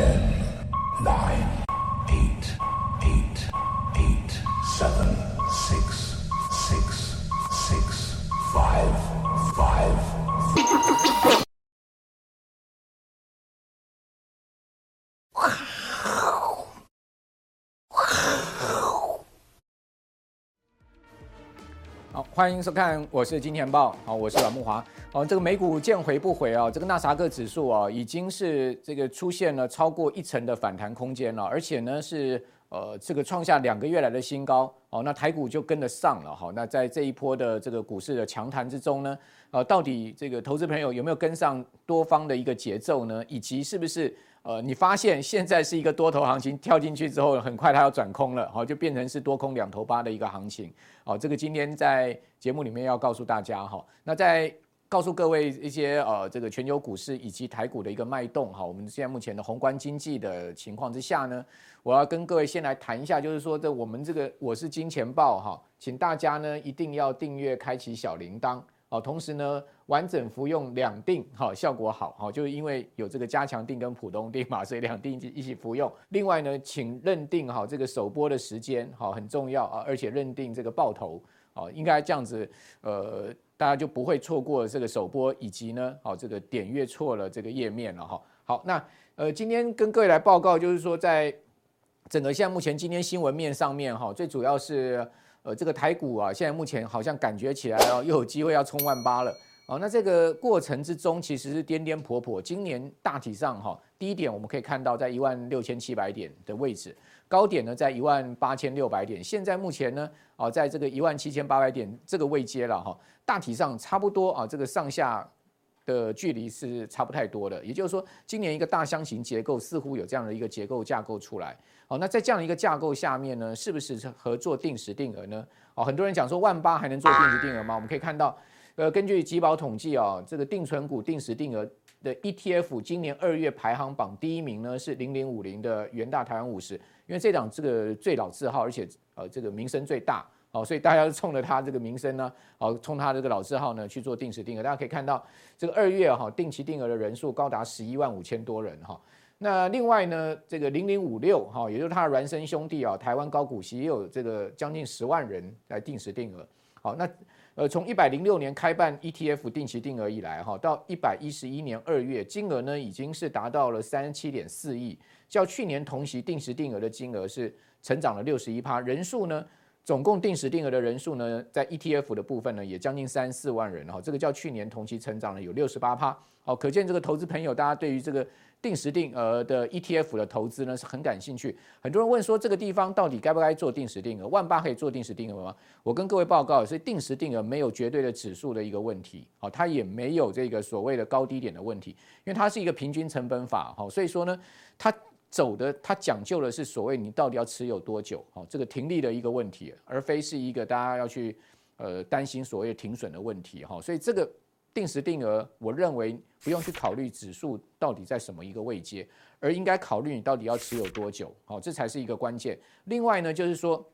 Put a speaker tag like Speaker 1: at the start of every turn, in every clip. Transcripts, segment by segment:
Speaker 1: Ten, nine,
Speaker 2: 欢迎收看，我是金钱豹，好，我是阮慕华。哦，这个美股见回不回啊？这个纳斯达克指数啊，已经是这个出现了超过一成的反弹空间了，而且呢是呃这个创下两个月来的新高。哦，那台股就跟得上了。好，那在这一波的这个股市的强弹之中呢，呃，到底这个投资朋友有没有跟上多方的一个节奏呢？以及是不是？呃，你发现现在是一个多头行情，跳进去之后，很快它要转空了，好，就变成是多空两头八的一个行情，好，这个今天在节目里面要告诉大家哈，那在告诉各位一些呃，这个全球股市以及台股的一个脉动哈，我们现在目前的宏观经济的情况之下呢，我要跟各位先来谈一下，就是说这我们这个我是金钱豹哈，请大家呢一定要订阅，开启小铃铛。好，同时呢，完整服用两錠，好，效果好，好，就是因为有这个加强定跟普通定嘛，所以两定一起服用。另外呢，请认定好这个首播的时间，好，很重要啊，而且认定这个爆头，好，应该这样子，呃，大家就不会错过这个首播，以及呢，好，这个点阅错了这个页面了哈。好，那呃，今天跟各位来报告，就是说在整个现在目前今天新闻面上面哈，最主要是。呃，这个台股啊，现在目前好像感觉起来哦，又有机会要冲万八了。哦，那这个过程之中其实是颠颠簸簸。今年大体上哈，低点我们可以看到在一万六千七百点的位置，高点呢在一万八千六百点。现在目前呢，哦，在这个一万七千八百点这个位阶了哈，大体上差不多啊，这个上下的距离是差不太多的。也就是说，今年一个大箱型结构似乎有这样的一个结构架构出来。好，那在这样一个架构下面呢，是不是合作定时定额呢？哦，很多人讲说万八还能做定时定额吗？我们可以看到，呃，根据集保统计啊，这个定存股定时定额的 ETF 今年二月排行榜第一名呢是零零五零的元大台湾五十，因为这档这个最老字号，而且呃这个名声最大，哦，所以大家都冲着它这个名声呢，哦，冲它这个老字号呢去做定时定额。大家可以看到，这个二月哈定期定额的人数高达十一万五千多人哈。那另外呢，这个零零五六哈，也就是它的孪生兄弟啊，台湾高股息也有这个将近十万人来定时定额。好，那呃从一百零六年开办 ETF 定期定额以来哈，到一百一十一年二月，金额呢已经是达到了三十七点四亿，较去年同期定时定额的金额是成长了六十一趴，人数呢总共定时定额的人数呢，在 ETF 的部分呢也将近三四万人哈，这个较去年同期成长了有六十八趴。好，可见这个投资朋友大家对于这个。定时定额的 ETF 的投资呢是很感兴趣，很多人问说这个地方到底该不该做定时定额？万八可以做定时定额吗？我跟各位报告，所以定时定额没有绝对的指数的一个问题，好，它也没有这个所谓的高低点的问题，因为它是一个平均成本法，好，所以说呢，它走的它讲究的是所谓你到底要持有多久，好，这个停利的一个问题，而非是一个大家要去呃担心所谓停损的问题，哈，所以这个。定时定额，我认为不用去考虑指数到底在什么一个位阶，而应该考虑你到底要持有多久，好，这才是一个关键。另外呢，就是说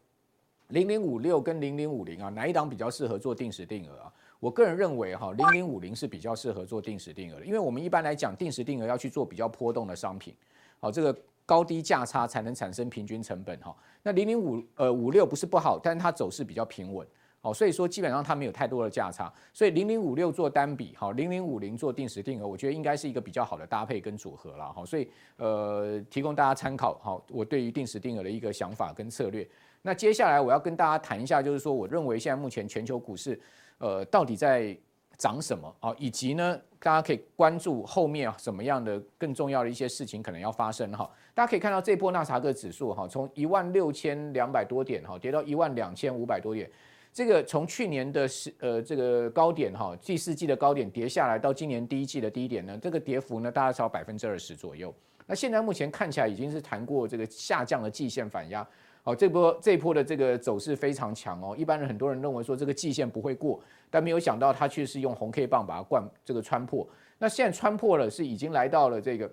Speaker 2: 零零五六跟零零五零啊，哪一档比较适合做定时定额啊？我个人认为哈，零零五零是比较适合做定时定额的，因为我们一般来讲定时定额要去做比较波动的商品，好，这个高低价差才能产生平均成本哈。那零零五呃五六不是不好，但是它走势比较平稳。好，所以说基本上它没有太多的价差，所以零零五六做单笔，好，零零五零做定时定额，我觉得应该是一个比较好的搭配跟组合了，好，所以呃提供大家参考，好，我对于定时定额的一个想法跟策略。那接下来我要跟大家谈一下，就是说我认为现在目前全球股市，呃，到底在涨什么啊？以及呢，大家可以关注后面什么样的更重要的一些事情可能要发生哈。大家可以看到这波纳斯达克指数哈，从一万六千两百多点哈，跌到一万两千五百多点。这个从去年的呃这个高点哈，第四季的高点跌下来到今年第一季的低点呢，这个跌幅呢大概超百分之二十左右。那现在目前看起来已经是谈过这个下降的季线反压，哦，这波这波的这个走势非常强哦。一般人很多人认为说这个季线不会过，但没有想到它却是用红 K 棒把它灌这个穿破。那现在穿破了，是已经来到了这个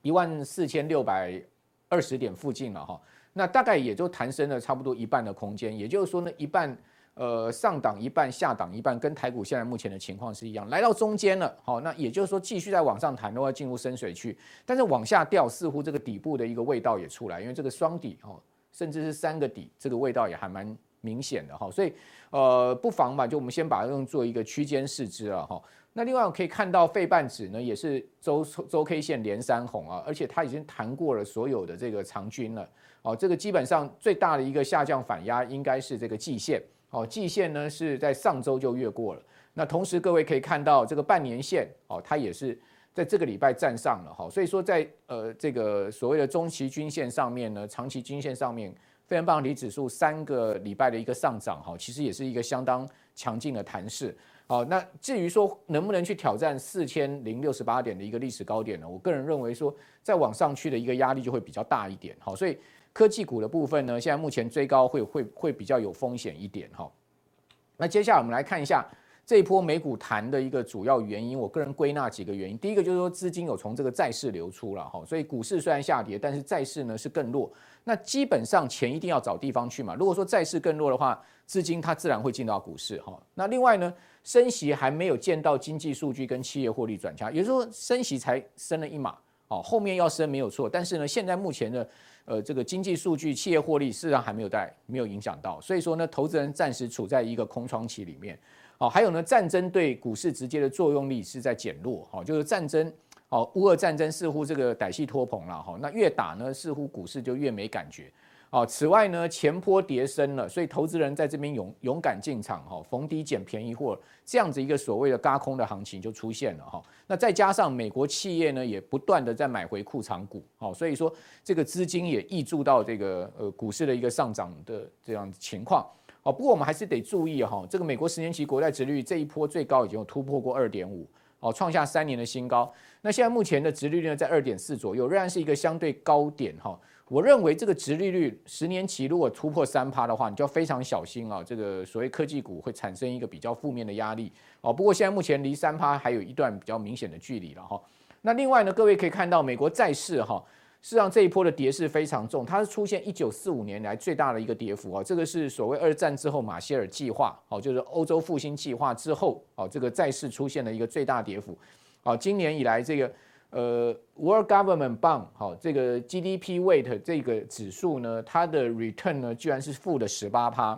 Speaker 2: 一万四千六百二十点附近了哈。那大概也就弹升了差不多一半的空间，也就是说呢一半。呃上档一半，下档一半，跟台股现在目前的情况是一样，来到中间了。好，那也就是说继续在往上弹，都要进入深水区，但是往下掉，似乎这个底部的一个味道也出来，因为这个双底哦，甚至是三个底，这个味道也还蛮明显的哈。所以呃，不妨吧，就我们先把它用做一个区间试之了哈。那另外我可以看到，费半指呢也是周周 K 线连三红啊，而且它已经弹过了所有的这个长均了。哦，这个基本上最大的一个下降反压应该是这个季线。哦，季线呢是在上周就越过了。那同时各位可以看到，这个半年线哦，它也是在这个礼拜站上了哈。所以说在呃这个所谓的中期均线上面呢，长期均线上面，非常棒，离指数三个礼拜的一个上涨哈，其实也是一个相当强劲的弹势。好，那至于说能不能去挑战四千零六十八点的一个历史高点呢？我个人认为说，再往上去的一个压力就会比较大一点。好，所以科技股的部分呢，现在目前追高会会会比较有风险一点。哈，那接下来我们来看一下这一波美股弹的一个主要原因。我个人归纳几个原因，第一个就是说资金有从这个债市流出了哈，所以股市虽然下跌，但是债市呢是更弱。那基本上钱一定要找地方去嘛。如果说债市更弱的话，资金它自然会进到股市哈。那另外呢？升息还没有见到经济数据跟企业获利转强，也就是说升息才升了一码，哦，后面要升没有错，但是呢，现在目前的呃这个经济数据、企业获利事实上还没有带，没有影响到，所以说呢，投资人暂时处在一个空窗期里面，哦，还有呢，战争对股市直接的作用力是在减弱，哦，就是战争，哦，乌俄战争似乎这个歹戏拖棚了，哈，那越打呢，似乎股市就越没感觉。哦，此外呢，前波跌深了，所以投资人在这边勇勇敢进场，哈，逢低捡便宜货，这样子一个所谓的轧空的行情就出现了，哈。那再加上美国企业呢，也不断的在买回库藏股，哦，所以说这个资金也挹注到这个呃股市的一个上涨的这样情况，哦。不过我们还是得注意哈，这个美国十年期国债殖率这一波最高已经有突破过二点五，哦，创下三年的新高。那现在目前的殖利率呢，在二点四左右，仍然是一个相对高点，哈。我认为这个殖利率十年期如果突破三趴的话，你就要非常小心啊！这个所谓科技股会产生一个比较负面的压力哦。不过现在目前离三趴还有一段比较明显的距离了哈。那另外呢，各位可以看到美国债市哈，事实上这一波的跌势非常重，它是出现一九四五年来最大的一个跌幅啊。这个是所谓二战之后马歇尔计划哦，就是欧洲复兴计划之后哦，这个债市出现了一个最大跌幅啊。今年以来这个。呃，World Government Bond 好，这个 GDP Weight 这个指数呢，它的 return 呢，居然是负的十八趴，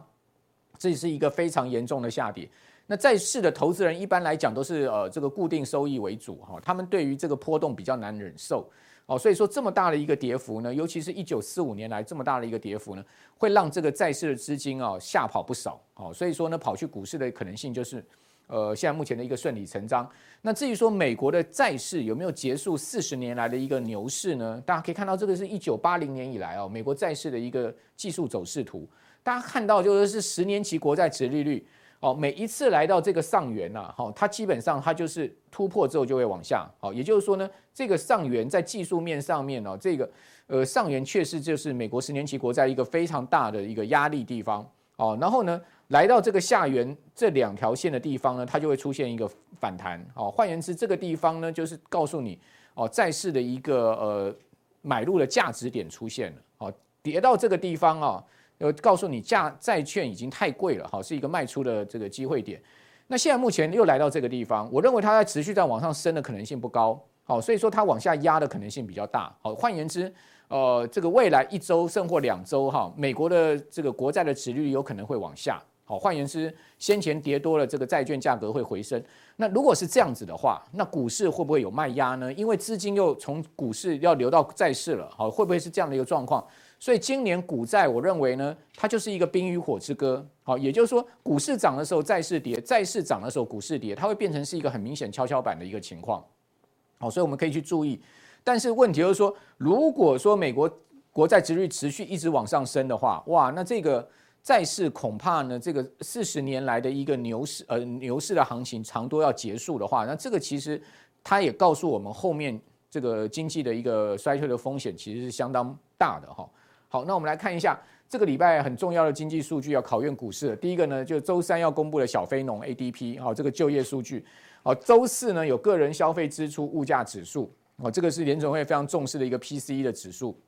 Speaker 2: 这是一个非常严重的下跌。那在世的投资人一般来讲都是呃这个固定收益为主哈，他们对于这个波动比较难忍受哦，所以说这么大的一个跌幅呢，尤其是一九四五年来这么大的一个跌幅呢，会让这个债市的资金啊吓跑不少哦，所以说呢，跑去股市的可能性就是。呃，现在目前的一个顺理成章。那至于说美国的债市有没有结束四十年来的一个牛市呢？大家可以看到，这个是一九八零年以来哦，美国债市的一个技术走势图。大家看到就是是十年期国债殖利率哦，每一次来到这个上缘呐，哈，它基本上它就是突破之后就会往下。好，也就是说呢，这个上缘在技术面上面哦，这个呃上缘确实就是美国十年期国债一个非常大的一个压力地方哦。然后呢，来到这个下缘这两条线的地方呢，它就会出现一个反弹。哦，换言之，这个地方呢，就是告诉你哦，债市的一个呃买入的价值点出现了。哦，跌到这个地方啊，有告诉你价债券已经太贵了。好，是一个卖出的这个机会点。那现在目前又来到这个地方，我认为它在持续在往上升的可能性不高。好，所以说它往下压的可能性比较大。好，换言之。呃，这个未来一周甚或两周哈，美国的这个国债的指率有可能会往下。好，换言之，先前跌多了，这个债券价格会回升。那如果是这样子的话，那股市会不会有卖压呢？因为资金又从股市要流到债市了。好，会不会是这样的一个状况？所以今年股债，我认为呢，它就是一个冰与火之歌。好，也就是说，股市涨的时候债市跌，债市涨的时候股市跌，它会变成是一个很明显跷跷板的一个情况。好，所以我们可以去注意。但是问题就是说，如果说美国国债殖率持续一直往上升的话，哇，那这个债市恐怕呢，这个四十年来的一个牛市，呃，牛市的行情长多要结束的话，那这个其实它也告诉我们，后面这个经济的一个衰退的风险其实是相当大的哈。好，那我们来看一下这个礼拜很重要的经济数据要考验股市。第一个呢，就周三要公布的小非农 ADP，好，这个就业数据。好，周四呢有个人消费支出物价指数。哦，这个是联准会非常重视的一个 PCE 的指数。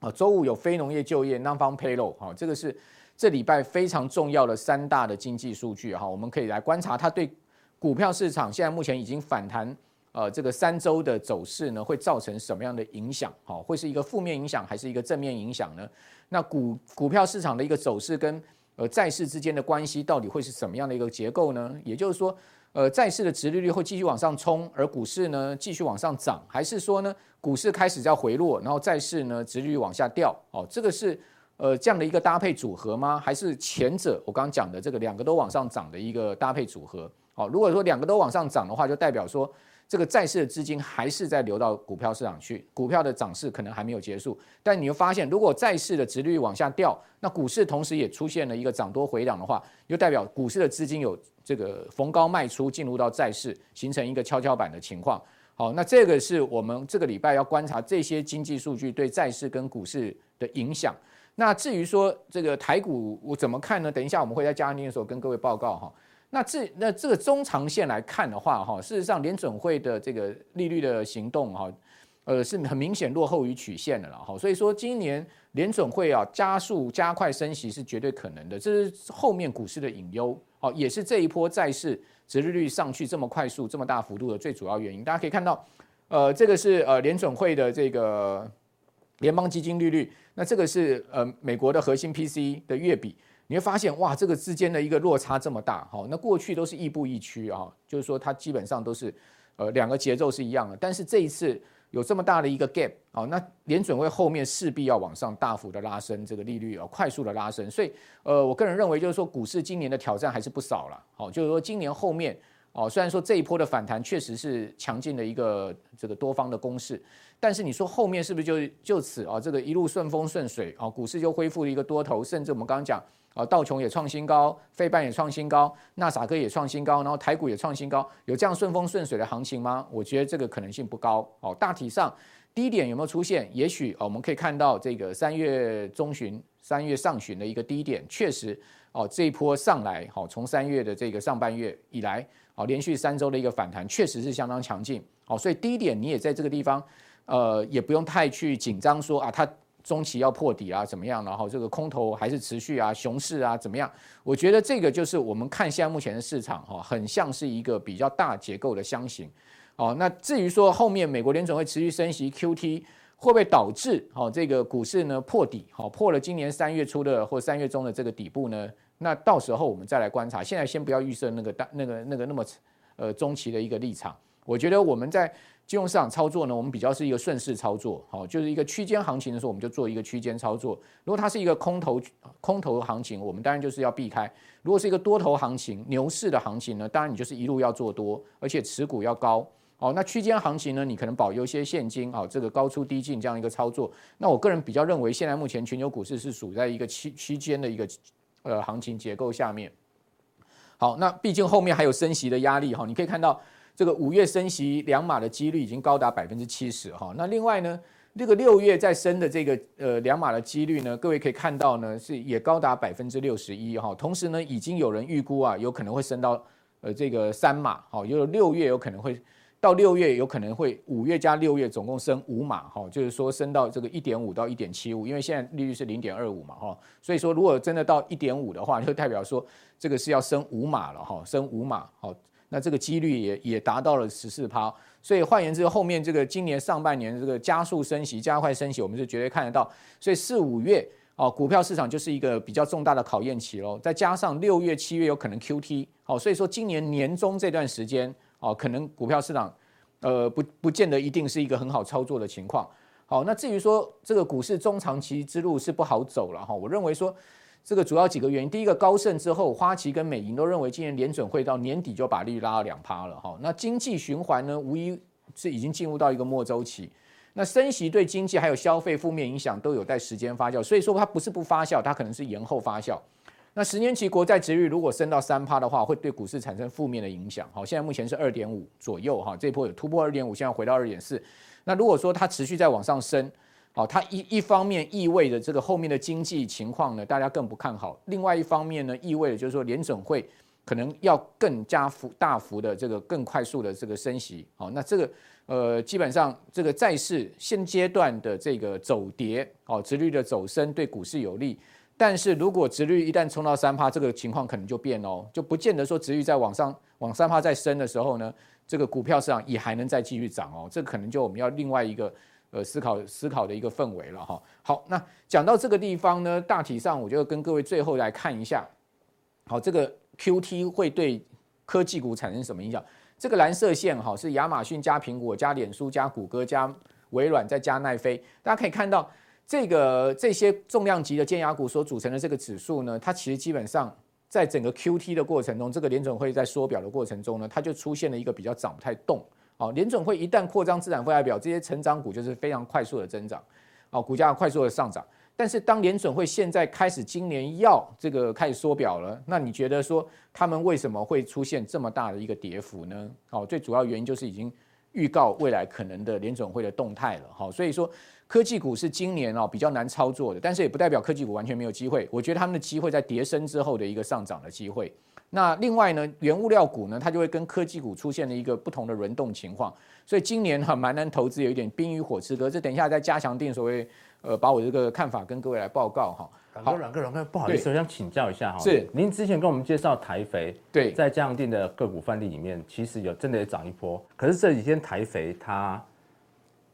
Speaker 2: 啊，周五有非农业就业 Non-Farm Payroll，哈，这个是这礼拜非常重要的三大的经济数据哈，我们可以来观察它对股票市场现在目前已经反弹呃这个三周的走势呢，会造成什么样的影响？哈，会是一个负面影响还是一个正面影响呢？那股股票市场的一个走势跟呃债市之间的关系到底会是什么样的一个结构呢？也就是说，呃债市的殖利率会继续往上冲，而股市呢继续往上涨，还是说呢股市开始在回落，然后债市呢殖利率往下掉？哦，这个是。呃，这样的一个搭配组合吗？还是前者我刚刚讲的这个两个都往上涨的一个搭配组合？好，如果说两个都往上涨的话，就代表说这个债市的资金还是在流到股票市场去，股票的涨势可能还没有结束。但你又发现，如果债市的殖利率往下掉，那股市同时也出现了一个涨多回档的话，又代表股市的资金有这个逢高卖出，进入到债市，形成一个跷跷板的情况。好，那这个是我们这个礼拜要观察这些经济数据对债市跟股市的影响。那至于说这个台股我怎么看呢？等一下我们会在加强錠的时候跟各位报告哈。那这那这个中长线来看的话哈，事实上联准会的这个利率的行动哈，呃是很明显落后于曲线的了哈。所以说今年联准会啊加速加快升息是绝对可能的，这是后面股市的隐忧哦，也是这一波债市殖利率上去这么快速这么大幅度的最主要原因。大家可以看到，呃，这个是呃联准会的这个。联邦基金利率，那这个是呃美国的核心 P C 的月比，你会发现哇，这个之间的一个落差这么大，哈，那过去都是亦步亦趋啊，就是说它基本上都是呃两个节奏是一样的，但是这一次有这么大的一个 gap 啊，那联准会后面势必要往上大幅的拉升这个利率啊，快速的拉升，所以呃我个人认为就是说股市今年的挑战还是不少了，好，就是说今年后面。哦，虽然说这一波的反弹确实是强劲的一个这个多方的攻势，但是你说后面是不是就就此啊这个一路顺风顺水啊，股市就恢复了一个多头，甚至我们刚刚讲啊道琼也创新高，费半也创新高，纳斯达克也创新高，然后台股也创新高，有这样顺风顺水的行情吗？我觉得这个可能性不高。哦，大体上低点有没有出现？也许我们可以看到这个三月中旬、三月上旬的一个低点，确实哦这一波上来，好从三月的这个上半月以来。好，连续三周的一个反弹，确实是相当强劲。好，所以低点你也在这个地方，呃，也不用太去紧张说啊，它中期要破底啊，怎么样？然后这个空头还是持续啊，熊市啊，怎么样？我觉得这个就是我们看现在目前的市场哈，很像是一个比较大结构的箱型。哦，那至于说后面美国联准会持续升息，QT 会不会导致好这个股市呢破底？好，破了今年三月初的或三月中的这个底部呢？那到时候我们再来观察，现在先不要预设那个大、那个、那个那么呃中期的一个立场。我觉得我们在金融市场操作呢，我们比较是一个顺势操作，好，就是一个区间行情的时候，我们就做一个区间操作。如果它是一个空头空头行情，我们当然就是要避开；如果是一个多头行情、牛市的行情呢，当然你就是一路要做多，而且持股要高。好，那区间行情呢，你可能保有一些现金，好，这个高出低进这样一个操作。那我个人比较认为，现在目前全球股市是处在一个区区间的一个。呃，行情结构下面，好，那毕竟后面还有升息的压力哈，你可以看到这个五月升息两码的几率已经高达百分之七十哈。那另外呢，这个六月再升的这个呃两码的几率呢，各位可以看到呢是也高达百分之六十一哈。同时呢，已经有人预估啊，有可能会升到呃这个三码，好，有六月有可能会。到六月有可能会五月加六月总共升五码哈，就是说升到这个一点五到一点七五，因为现在利率是零点二五嘛哈，所以说如果真的到一点五的话，就代表说这个是要升五码了哈，升五码好，那这个几率也也达到了十四趴，所以换言之，后面这个今年上半年这个加速升息、加快升息，我们是绝对看得到，所以四五月哦，股票市场就是一个比较重大的考验期喽，再加上六月、七月有可能 QT 好，所以说今年年中这段时间。哦，可能股票市场，呃，不不见得一定是一个很好操作的情况。好，那至于说这个股市中长期之路是不好走了哈。我认为说这个主要几个原因，第一个高盛之后，花旗跟美银都认为今年联准会到年底就把利率拉到两趴了哈。那经济循环呢，无疑是已经进入到一个末周期。那升息对经济还有消费负面影响都有待时间发酵，所以说它不是不发酵，它可能是延后发酵。那十年期国债殖率如果升到三趴的话，会对股市产生负面的影响。好，现在目前是二点五左右哈，这波有突破二点五，现在回到二点四。那如果说它持续在往上升，好，它一一方面意味着这个后面的经济情况呢，大家更不看好；另外一方面呢，意味着就是说联准会可能要更加幅大幅的这个更快速的这个升息。好，那这个呃，基本上这个债市现阶段的这个走跌，哦，殖率的走升对股市有利。但是如果殖率一旦冲到三趴，这个情况可能就变哦，就不见得说殖率在往上往三趴再升的时候呢，这个股票市场也还能再继续涨哦，这可能就我们要另外一个呃思考思考的一个氛围了哈。好，那讲到这个地方呢，大体上我就跟各位最后来看一下，好，这个 QT 会对科技股产生什么影响？这个蓝色线哈是亚马逊加苹果加脸书加谷歌加微软再加奈飞，大家可以看到。这个这些重量级的尖牙股所组成的这个指数呢，它其实基本上在整个 QT 的过程中，这个联准会在缩表的过程中呢，它就出现了一个比较涨不太动。哦，联准会一旦扩张资产负债表，这些成长股就是非常快速的增长，哦，股价快速的上涨。但是当联准会现在开始今年要这个开始缩表了，那你觉得说他们为什么会出现这么大的一个跌幅呢？哦，最主要原因就是已经预告未来可能的联准会的动态了。好，所以说。科技股是今年哦比较难操作的，但是也不代表科技股完全没有机会。我觉得他们的机会在跌升之后的一个上涨的机会。那另外呢，原物料股呢，它就会跟科技股出现了一个不同的轮动情况。所以今年哈蛮难投资，有一点冰与火之歌。这等一下再加强定所谓呃把我这个看法跟各位来报告哈。
Speaker 3: 好，阮哥，阮哥，不好意思，我想请教一下哈。
Speaker 2: 是，
Speaker 3: 您之前跟我们介绍台肥，
Speaker 2: 对，
Speaker 3: 在加强定的个股范例里面，其实有真的也涨一波。可是这几天台肥它。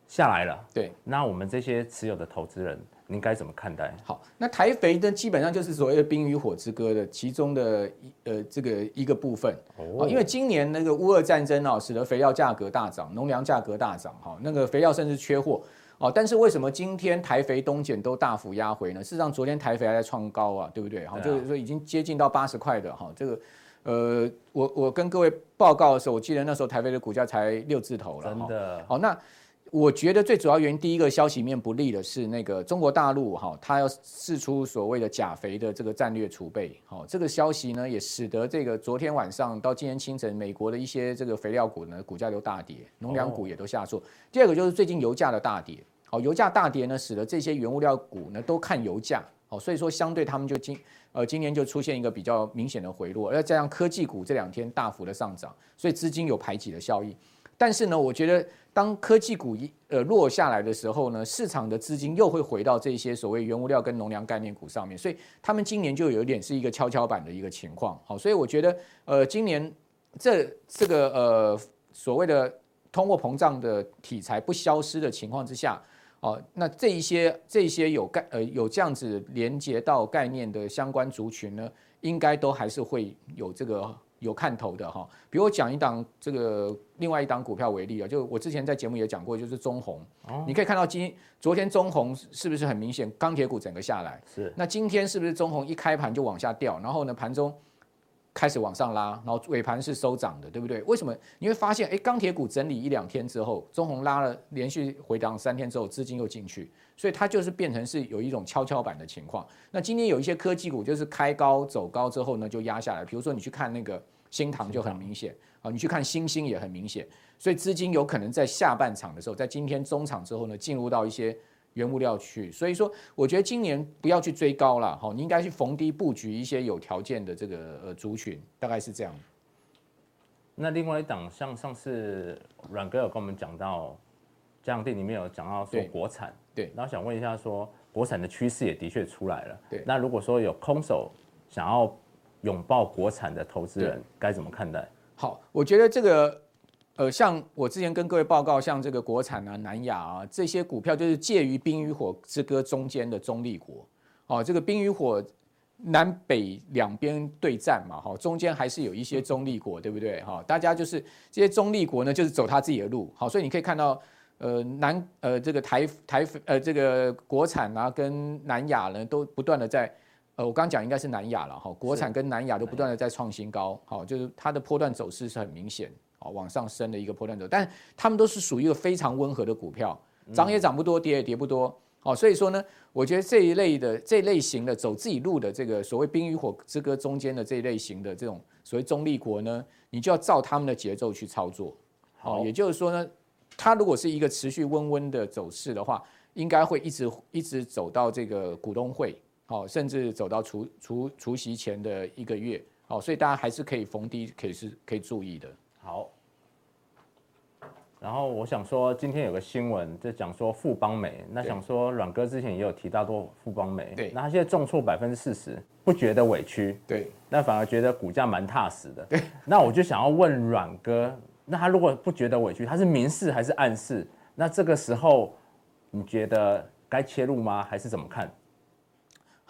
Speaker 3: 下来了，
Speaker 2: 对，
Speaker 3: 那我们这些持有的投资人，您该怎么看待？
Speaker 2: 好，那台肥呢，基本上就是所谓的冰与火之歌的其中的一呃这个一个部分哦，因为今年那个乌俄战争啊，使得肥料价格大涨，农粮价格大涨，哈，那个肥料甚至缺货哦。但是为什么今天台肥、东碱都大幅压回呢？事实上，昨天台肥还在创高啊，对不对？好，就是说已经接近到八十块的哈，这个呃，我我跟各位报告的时候，我记得那时候台肥的股价才六字头了，
Speaker 3: 真的。
Speaker 2: 好，那。我觉得最主要原因，第一个消息面不利的是那个中国大陆哈，它要释出所谓的钾肥的这个战略储备，好，这个消息呢也使得这个昨天晚上到今天清晨，美国的一些这个肥料股呢股价都大跌，农粮股也都下挫。第二个就是最近油价的大跌，好，油价大跌呢，使得这些原物料股呢都看油价，好，所以说相对他们就今呃今年就出现一个比较明显的回落，而加上科技股这两天大幅的上涨，所以资金有排挤的效应。但是呢，我觉得当科技股一呃落下来的时候呢，市场的资金又会回到这些所谓原物料跟农粮概念股上面，所以他们今年就有一点是一个跷跷板的一个情况。好，所以我觉得呃今年这这个呃所谓的通货膨胀的题材不消失的情况之下，哦，那这一些这一些有概呃有这样子连接到概念的相关族群呢，应该都还是会有这个。有看头的哈，比如我讲一档这个另外一档股票为例啊，就我之前在节目也讲过，就是中红，你可以看到今昨天中红是不是很明显钢铁股整个下来？
Speaker 3: 是。
Speaker 2: 那今天是不是中红一开盘就往下掉，然后呢盘中开始往上拉，然后尾盘是收涨的，对不对？为什么？你会发现，哎，钢铁股整理一两天之后，中红拉了连续回档三天之后，资金又进去，所以它就是变成是有一种跷跷板的情况。那今天有一些科技股就是开高走高之后呢，就压下来，比如说你去看那个。新塘就很明显啊，你去看新兴也很明显，所以资金有可能在下半场的时候，在今天中场之后呢，进入到一些原物料去，所以说我觉得今年不要去追高了，哈，你应该去逢低布局一些有条件的这个呃族群，大概是这样。
Speaker 3: 那另外一档像上次阮哥有跟我们讲到，这样店里面有讲到说国产，
Speaker 2: 对，
Speaker 3: 然后想问一下说国产的趋势也的确出来了，
Speaker 2: 对，
Speaker 3: 那如果说有空手想要。拥抱国产的投资人该怎么看待？
Speaker 2: 好，我觉得这个，呃，像我之前跟各位报告，像这个国产啊、南亚啊这些股票，就是介于冰与火之歌中间的中立国。哦，这个冰与火南北两边对战嘛，哈，中间还是有一些中立国，对不对？哈，大家就是这些中立国呢，就是走他自己的路。好，所以你可以看到，呃，南呃这个台台呃这个国产啊跟南亚呢，都不断的在。呃，我刚讲应该是南亚了哈，国产跟南亚都不断的在创新高，好，就是它的波段走势是很明显，好，往上升的一个波段走，但他们都是属于一个非常温和的股票，涨也涨不多，跌也跌不多，好，所以说呢，我觉得这一类的这一类型的走自己路的这个所谓冰与火之歌中间的这一类型的这种所谓中立国呢，你就要照他们的节奏去操作，好，也就是说呢，它如果是一个持续温温的走势的话，应该会一直一直走到这个股东会。好，甚至走到除除除夕前的一个月，好，所以大家还是可以逢低，可以是可以注意的。
Speaker 3: 好，然后我想说，今天有个新闻在讲说富邦美，那想说阮哥之前也有提到过富邦美，
Speaker 2: 对，
Speaker 3: 那他现在重挫百分之四十，不觉得委屈，
Speaker 2: 对，
Speaker 3: 那反而觉得股价蛮踏实的，
Speaker 2: 对。
Speaker 3: 那我就想要问阮哥，那他如果不觉得委屈，他是明示还是暗示？那这个时候你觉得该切入吗？还是怎么看？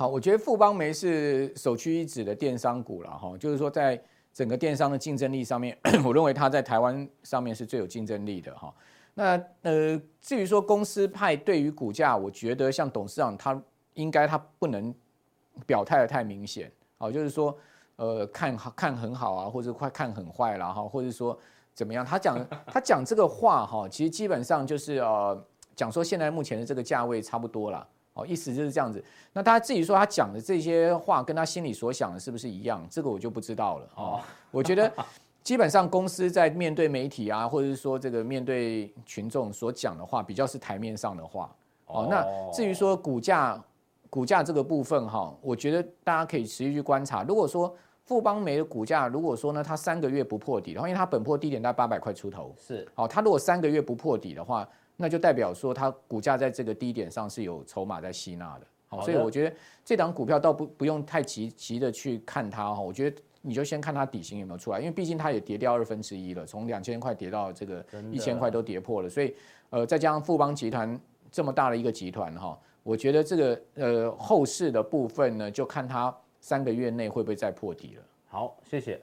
Speaker 2: 好，我觉得富邦媒是首屈一指的电商股了哈，就是说在。整个电商的竞争力上面，我认为它在台湾上面是最有竞争力的哈。那呃，至于说公司派对于股价，我觉得像董事长他应该他不能表态的太明显，哦，就是说呃看好看很好啊，或者快看很坏了哈，或者说怎么样？他讲他讲这个话哈，其实基本上就是呃讲说现在目前的这个价位差不多了。哦，意思就是这样子。那他自己说他讲的这些话，跟他心里所想的是不是一样？这个我就不知道了。哦，我觉得基本上公司在面对媒体啊，或者是说这个面对群众所讲的话，比较是台面上的话。哦，那至于说股价，股价这个部分哈，我觉得大家可以持续去观察。如果说富邦煤的股价，如果说呢，它三个月不破底，的话因为它本破低点在八百块出头，
Speaker 3: 是。
Speaker 2: 好，它如果三个月不破底的话。那就代表说它股价在这个低点上是有筹码在吸纳的，好，所以我觉得这档股票倒不不用太急急的去看它哈，我觉得你就先看它底型有没有出来，因为毕竟它也跌掉二分之一了，从两千块跌到这个一千块都跌破了，所以呃再加上富邦集团这么大的一个集团哈，我觉得这个呃后市的部分呢，就看它三个月内会不会再破底了。
Speaker 3: 好，谢谢。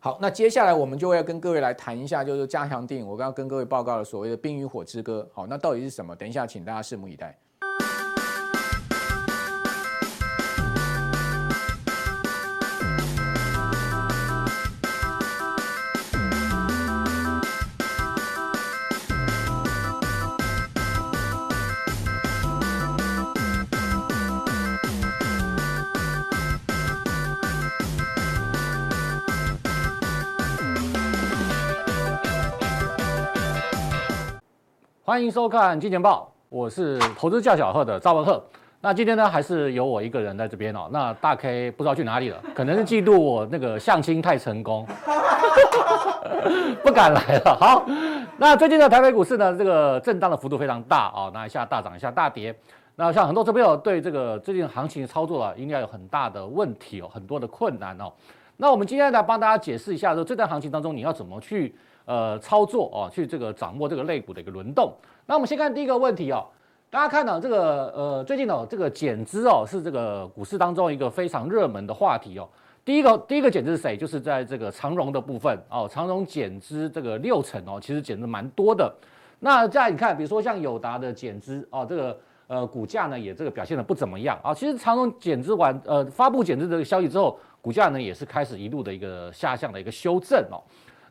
Speaker 2: 好，那接下来我们就要跟各位来谈一下，就是加强电影。我刚刚跟各位报告了所谓的《冰与火之歌》。好，那到底是什么？等一下，请大家拭目以待。
Speaker 4: 欢迎收看《金钱报》，我是投资叫小贺的赵文贺。那今天呢，还是由我一个人在这边哦。那大 K 不知道去哪里了，可能是嫉妒我那个相亲太成功，不敢来了。好，那最近的台北股市呢，这个震荡的幅度非常大哦，那一下大涨，一下大跌。那像很多投资朋友对这个最近行情操作啊，应该有很大的问题哦，很多的困难哦。那我们今天来帮大家解释一下，说这段行情当中你要怎么去。呃，操作哦，去这个掌握这个类股的一个轮动。那我们先看第一个问题哦，大家看到这个呃，最近哦，这个减资哦，是这个股市当中一个非常热门的话题哦。第一个第一个减资是谁？就是在这个长荣的部分哦，长荣减资这个六成哦，其实减的蛮多的。那再你看，比如说像友达的减资哦，这个呃股价呢也这个表现的不怎么样啊。其实长荣减资完呃发布减资这个消息之后，股价呢也是开始一路的一个下降的一个修正哦。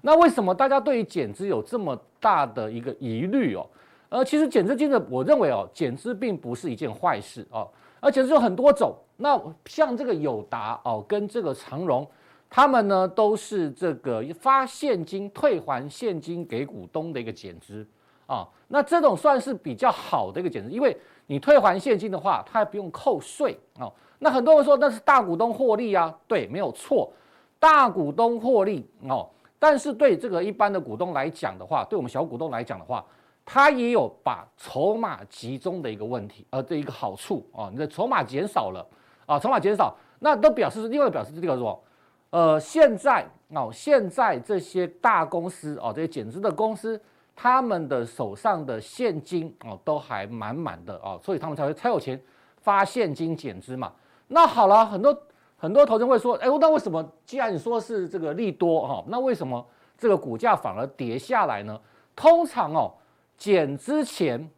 Speaker 4: 那为什么大家对于减资有这么大的一个疑虑哦？呃，其实减资金的，我认为哦，减资并不是一件坏事哦。而且是有很多种，那像这个友达哦，跟这个长荣，他们呢都是这个发现金退还现金给股东的一个减资啊。那这种算是比较好的一个减资，因为你退还现金的话，它还不用扣税哦。那很多人说那是大股东获利啊，对，没有错，大股东获利哦。但是对这个一般的股东来讲的话，对我们小股东来讲的话，他也有把筹码集中的一个问题，呃，这一个好处啊，你的筹码减少了啊，筹码减少，那都表示是另外表示这个什么？呃，现在哦，现在这些大公司哦，这些减资的公司，他们的手上的现金哦都还满满的哦，所以他们才会才有钱发现金减资嘛。那好了，很多。很多投资人会说，哎，那为什么既然你说是这个利多哈，那为什么这个股价反而跌下来呢？通常哦，减之前